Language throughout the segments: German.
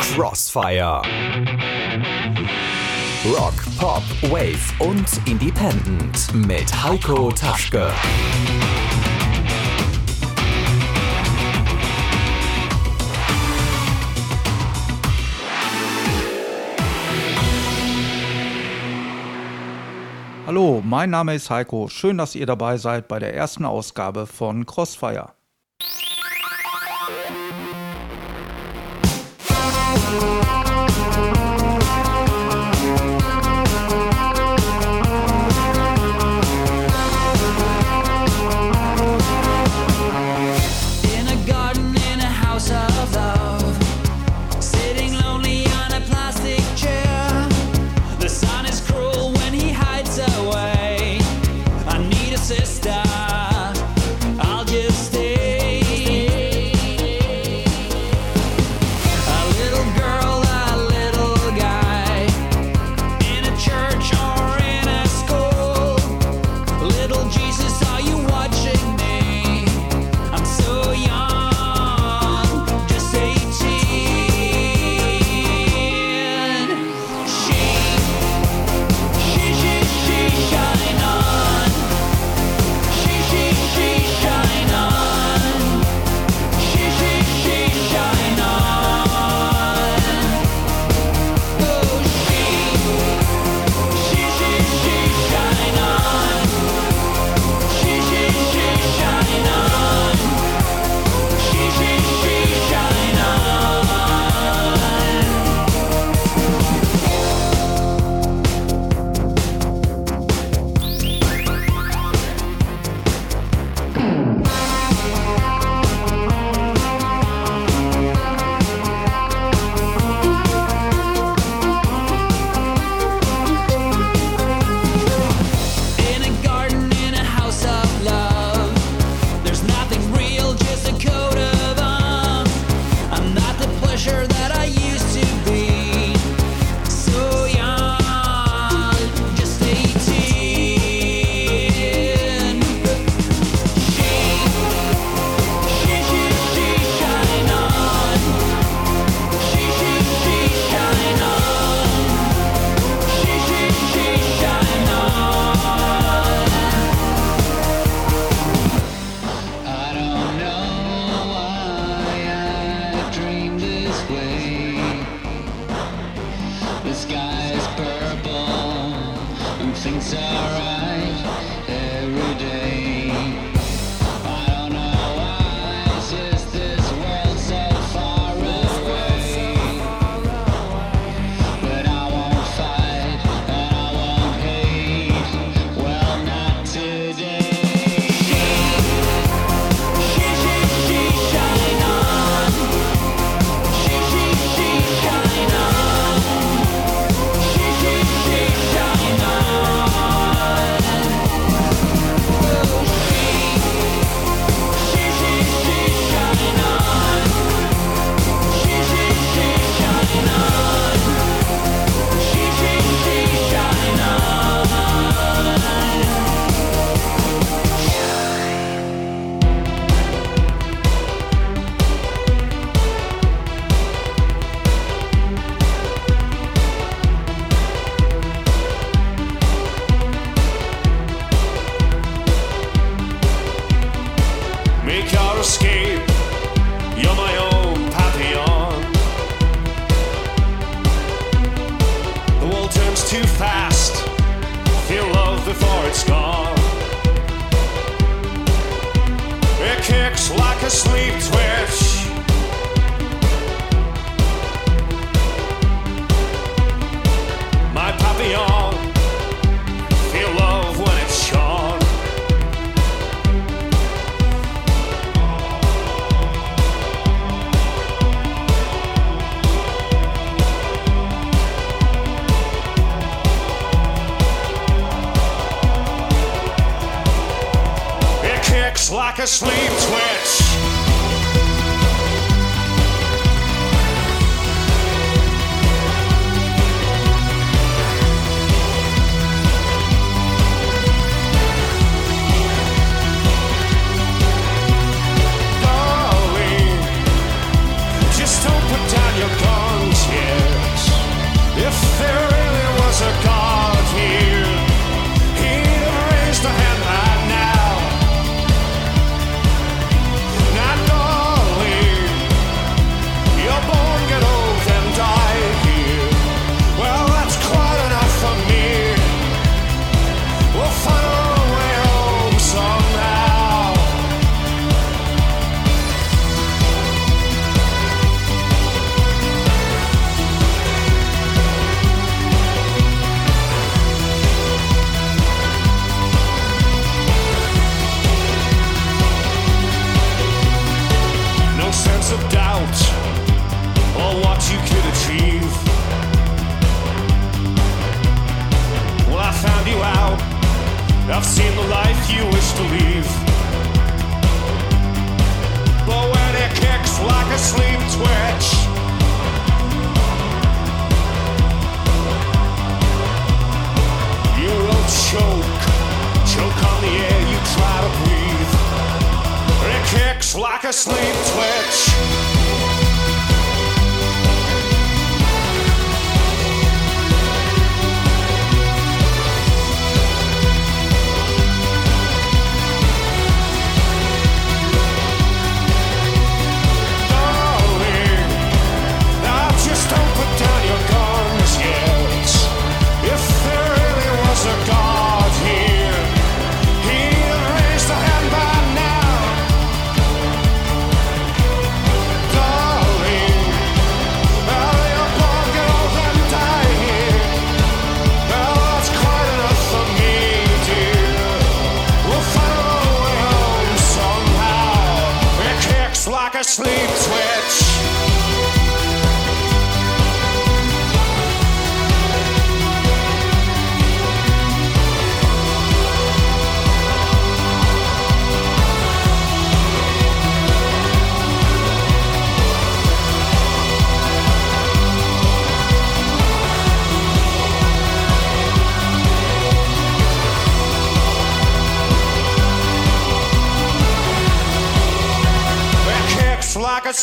Crossfire. Rock, Pop, Wave und Independent mit Heiko Taschke. Hallo, mein Name ist Heiko. Schön, dass ihr dabei seid bei der ersten Ausgabe von Crossfire.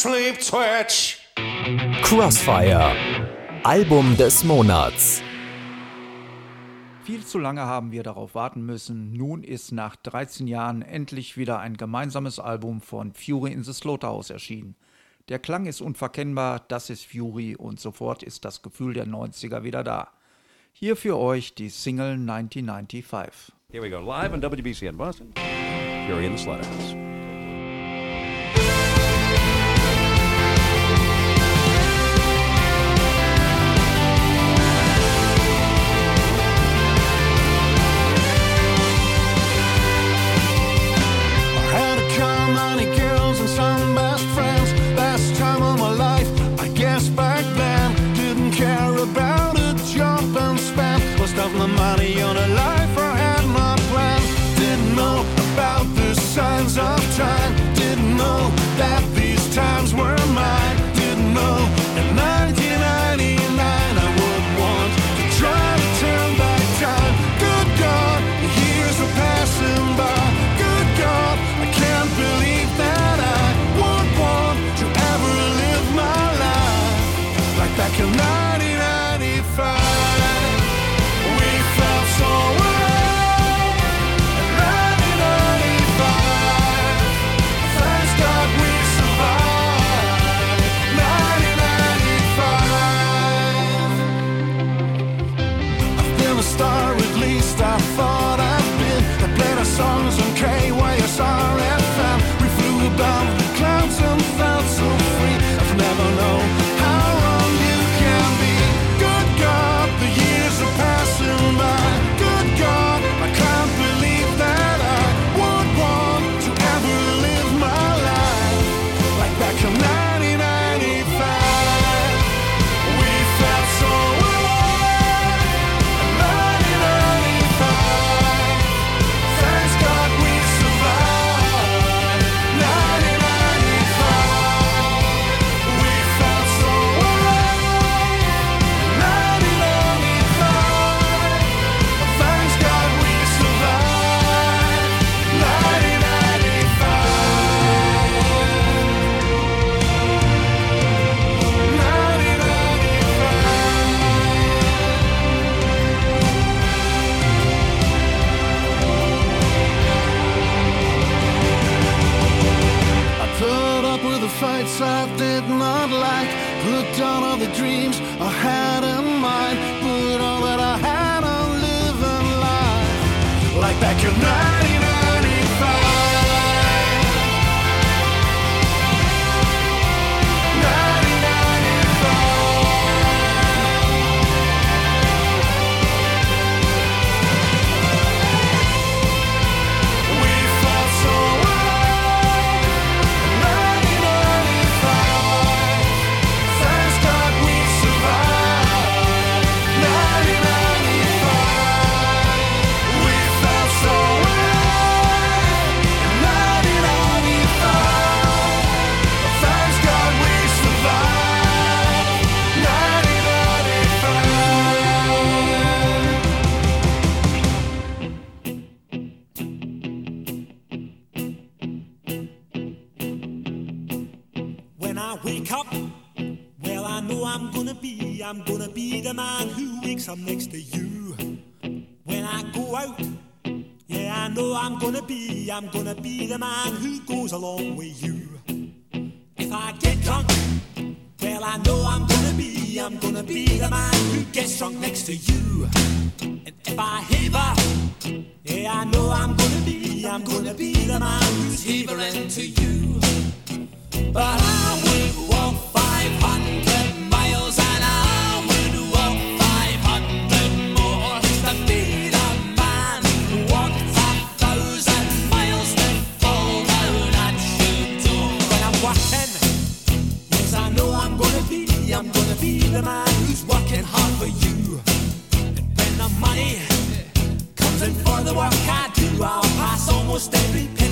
Sleep Twitch. Crossfire. Album des Monats. Viel zu lange haben wir darauf warten müssen. Nun ist nach 13 Jahren endlich wieder ein gemeinsames Album von Fury in the Slaughterhouse erschienen. Der Klang ist unverkennbar, das ist Fury und sofort ist das Gefühl der 90er wieder da. Hier für euch die Single 1995. Here we go, live on WBC in Boston. Fury in the Slaughterhouse. hands off trying. Didn't know that these times were. Put down all the dreams I had in mind. Put all that I had on living life. Like back in. know. stay.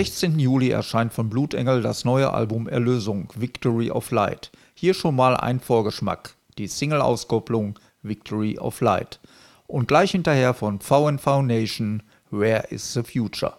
16. Juli erscheint von Blutengel das neue Album Erlösung Victory of Light. Hier schon mal ein Vorgeschmack, die Single-Auskopplung Victory of Light. Und gleich hinterher von VNV Nation Where is the Future?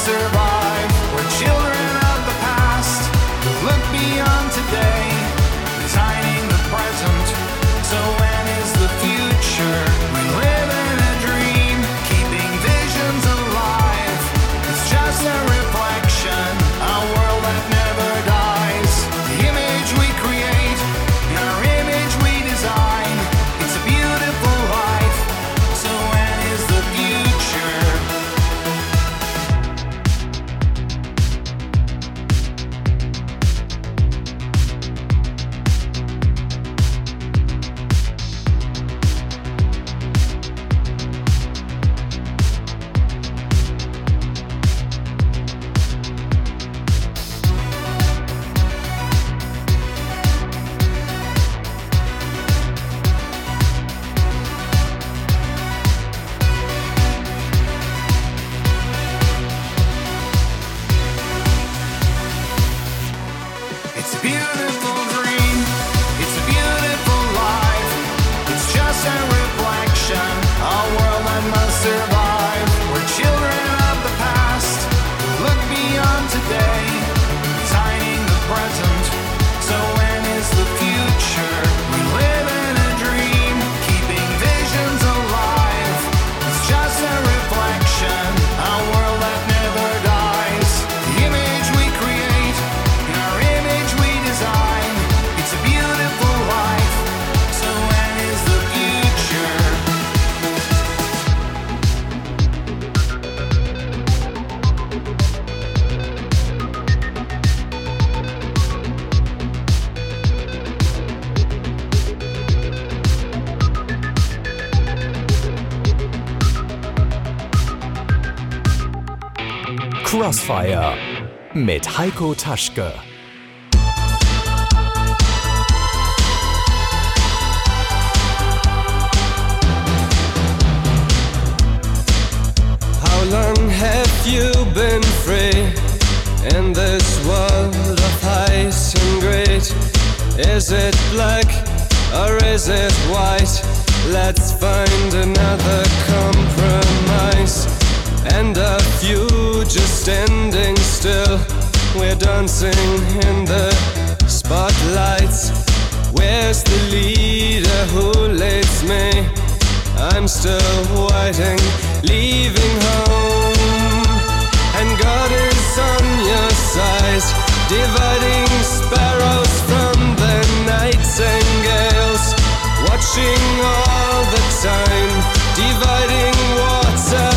survive. Crossfire mit Heiko Taschke. How long have you been free in this world of ice and great? Is it black or is it white? Let's find another compromise and a few just standing still. We're dancing in the spotlights. Where's the leader who leads me? I'm still waiting, leaving home. And God is on your side, dividing sparrows from the nightingales. Watching all the time, dividing water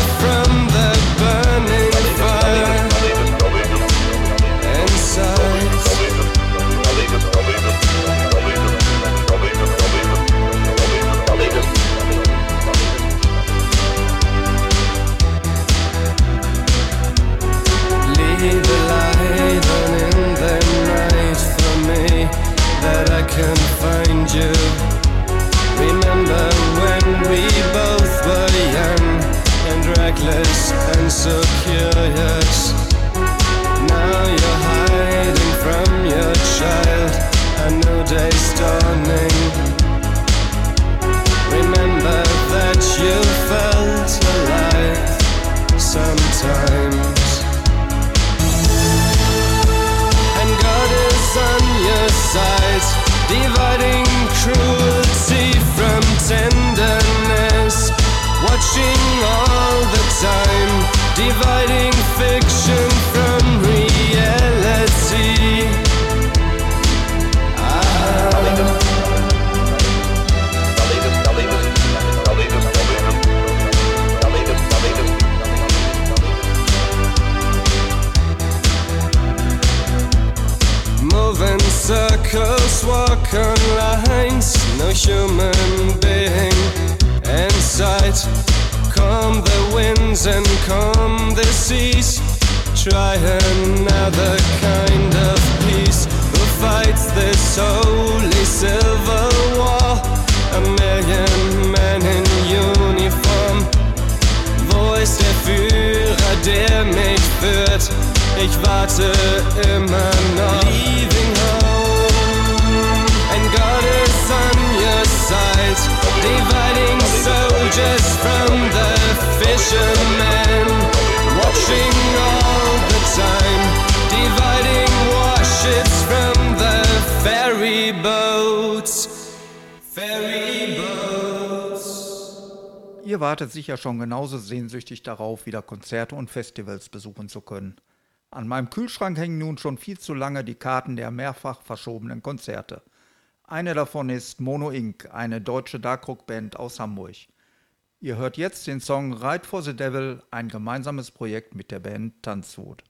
Ihr wartet sicher schon genauso sehnsüchtig darauf, wieder Konzerte und Festivals besuchen zu können. An meinem Kühlschrank hängen nun schon viel zu lange die Karten der mehrfach verschobenen Konzerte. Eine davon ist Mono Inc., eine deutsche Darkrock-Band aus Hamburg. Ihr hört jetzt den Song Ride for the Devil, ein gemeinsames Projekt mit der Band Tanzwut.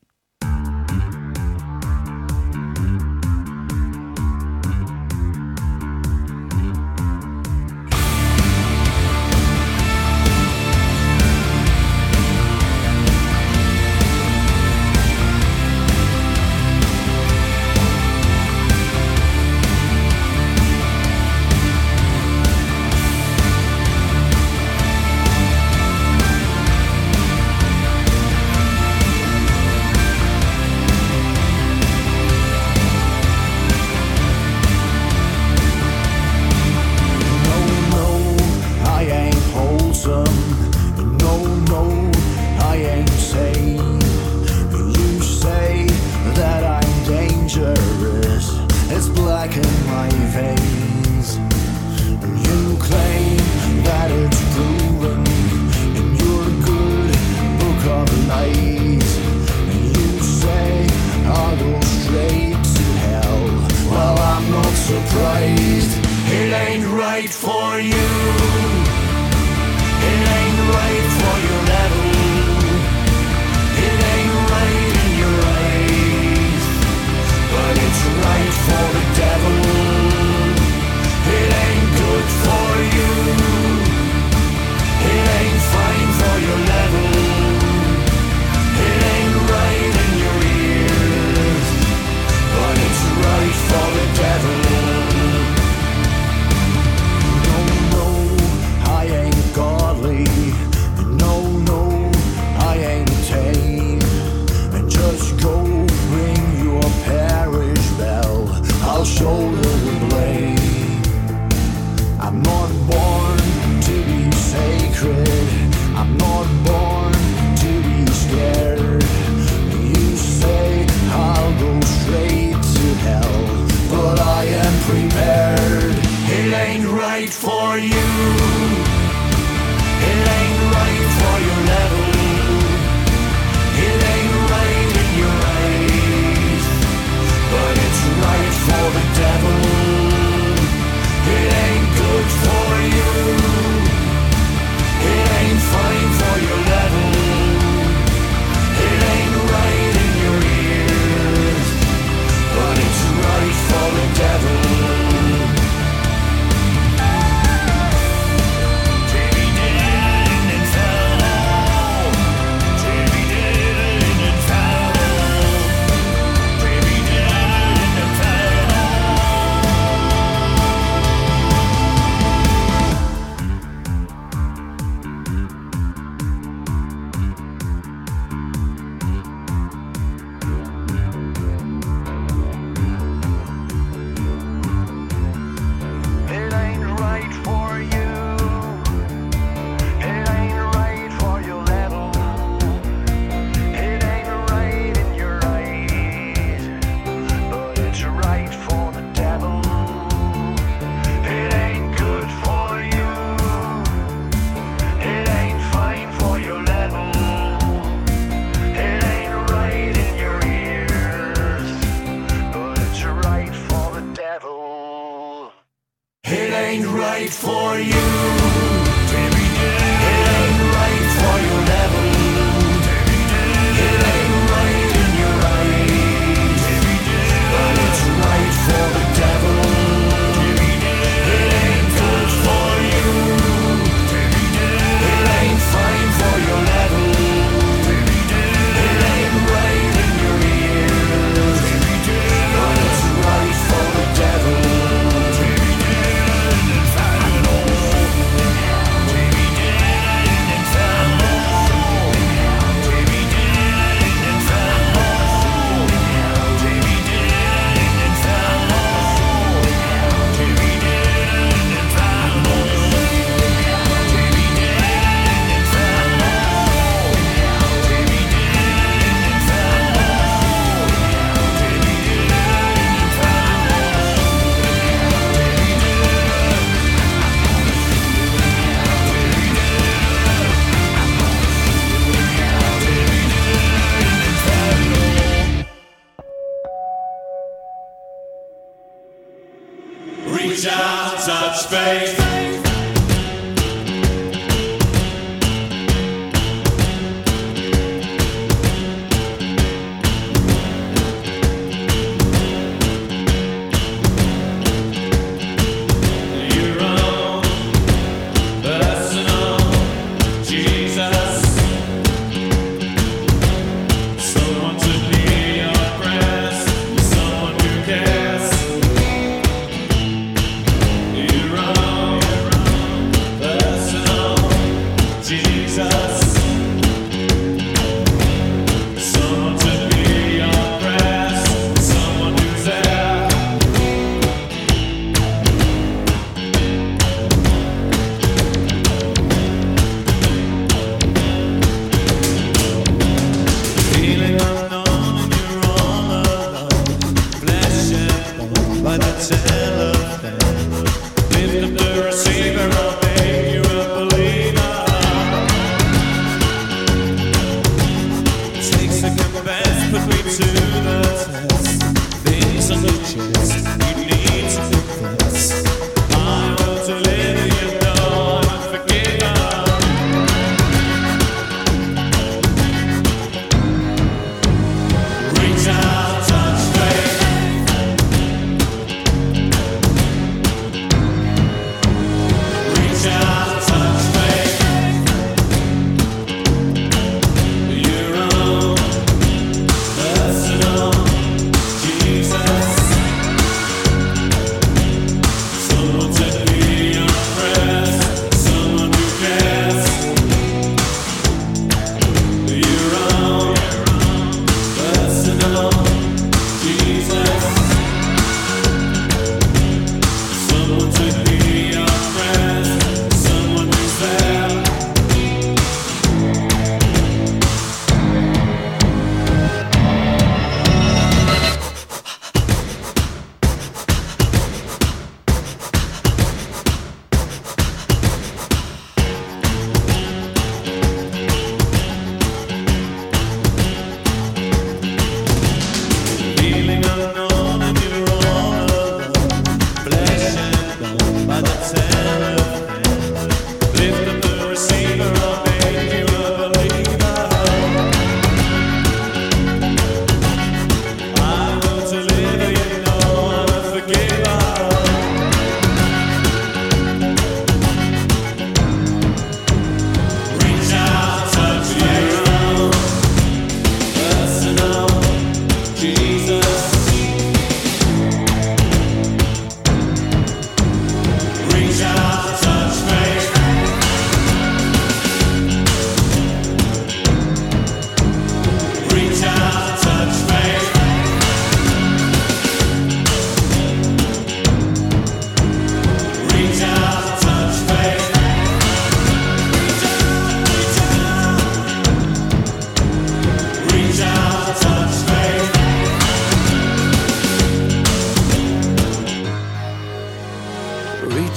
Who's out such faith?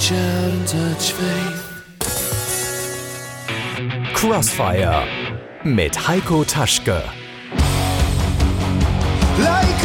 reach out and touch faith. Crossfire mit Heiko Taschke. Like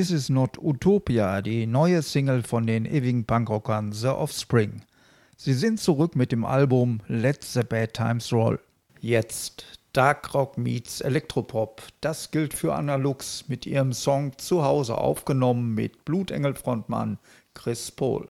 This is not Utopia, die neue Single von den ewigen Punkrockern The Offspring. Sie sind zurück mit dem Album Let the Bad Times Roll. Jetzt Dark Rock meets Electropop. Das gilt für Analux mit ihrem Song Zuhause aufgenommen mit Blutengel-Frontmann Chris Pohl.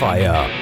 Fire.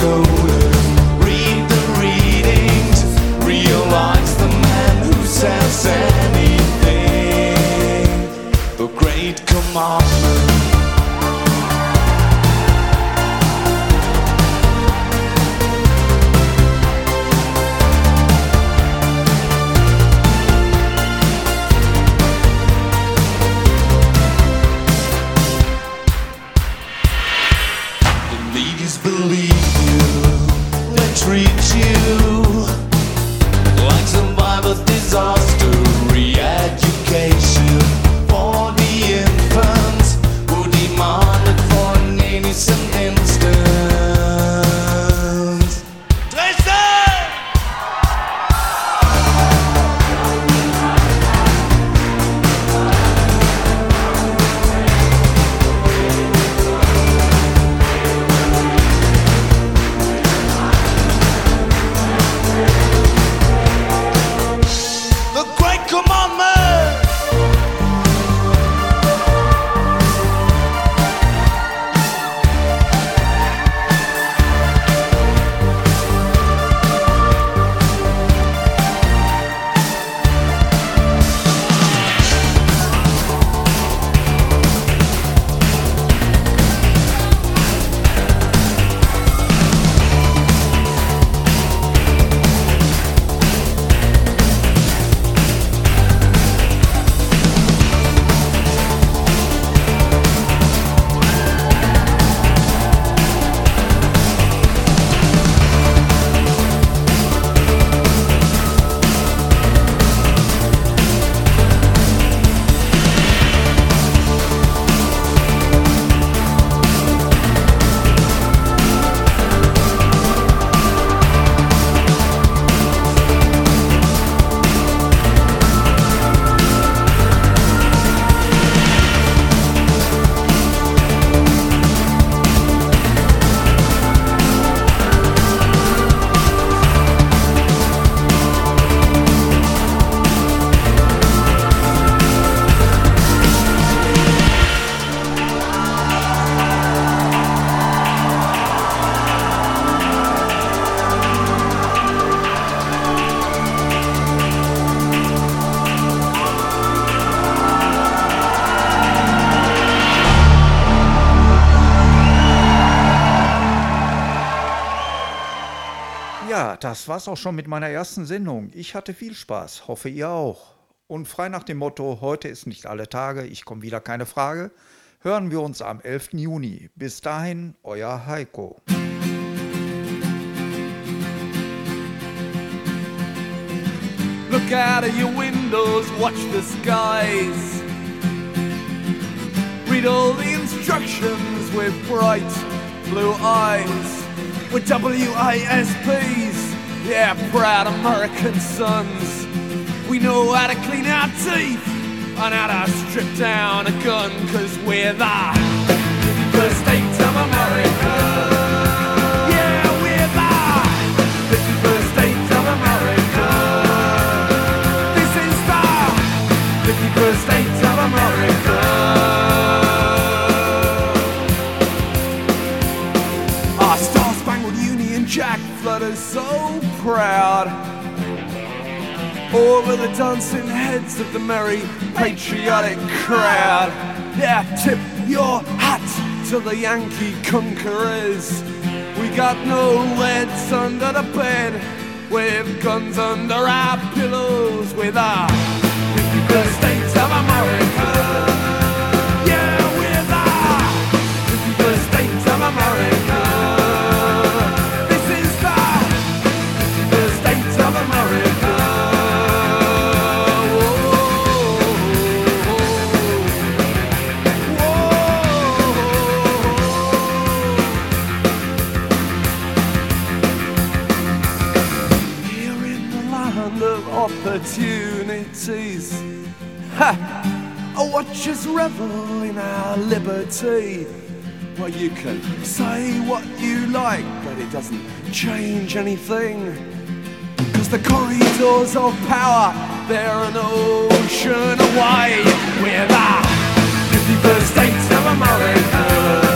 golden. Read the readings, realize the man who anything. The great command. Das war's auch schon mit meiner ersten Sendung. Ich hatte viel Spaß, hoffe ihr auch. Und frei nach dem Motto, heute ist nicht alle Tage, ich komme wieder keine Frage, hören wir uns am 11. Juni. Bis dahin, euer Heiko. Look out of your windows, watch the skies. Read all the instructions with bright blue eyes. We're WASPs, yeah, proud American sons. We know how to clean our teeth and how to strip down a gun, cause we're the over the dancing heads of the merry patriotic crowd. Yeah, tip your hat to the Yankee conquerors. We got no leads under the bed, with guns under our pillows, with our 51st Watch us revel in our liberty. Well, you can say what you like, but it doesn't change anything. Cause the corridors of power, they're an ocean away. We're the 51st states of America.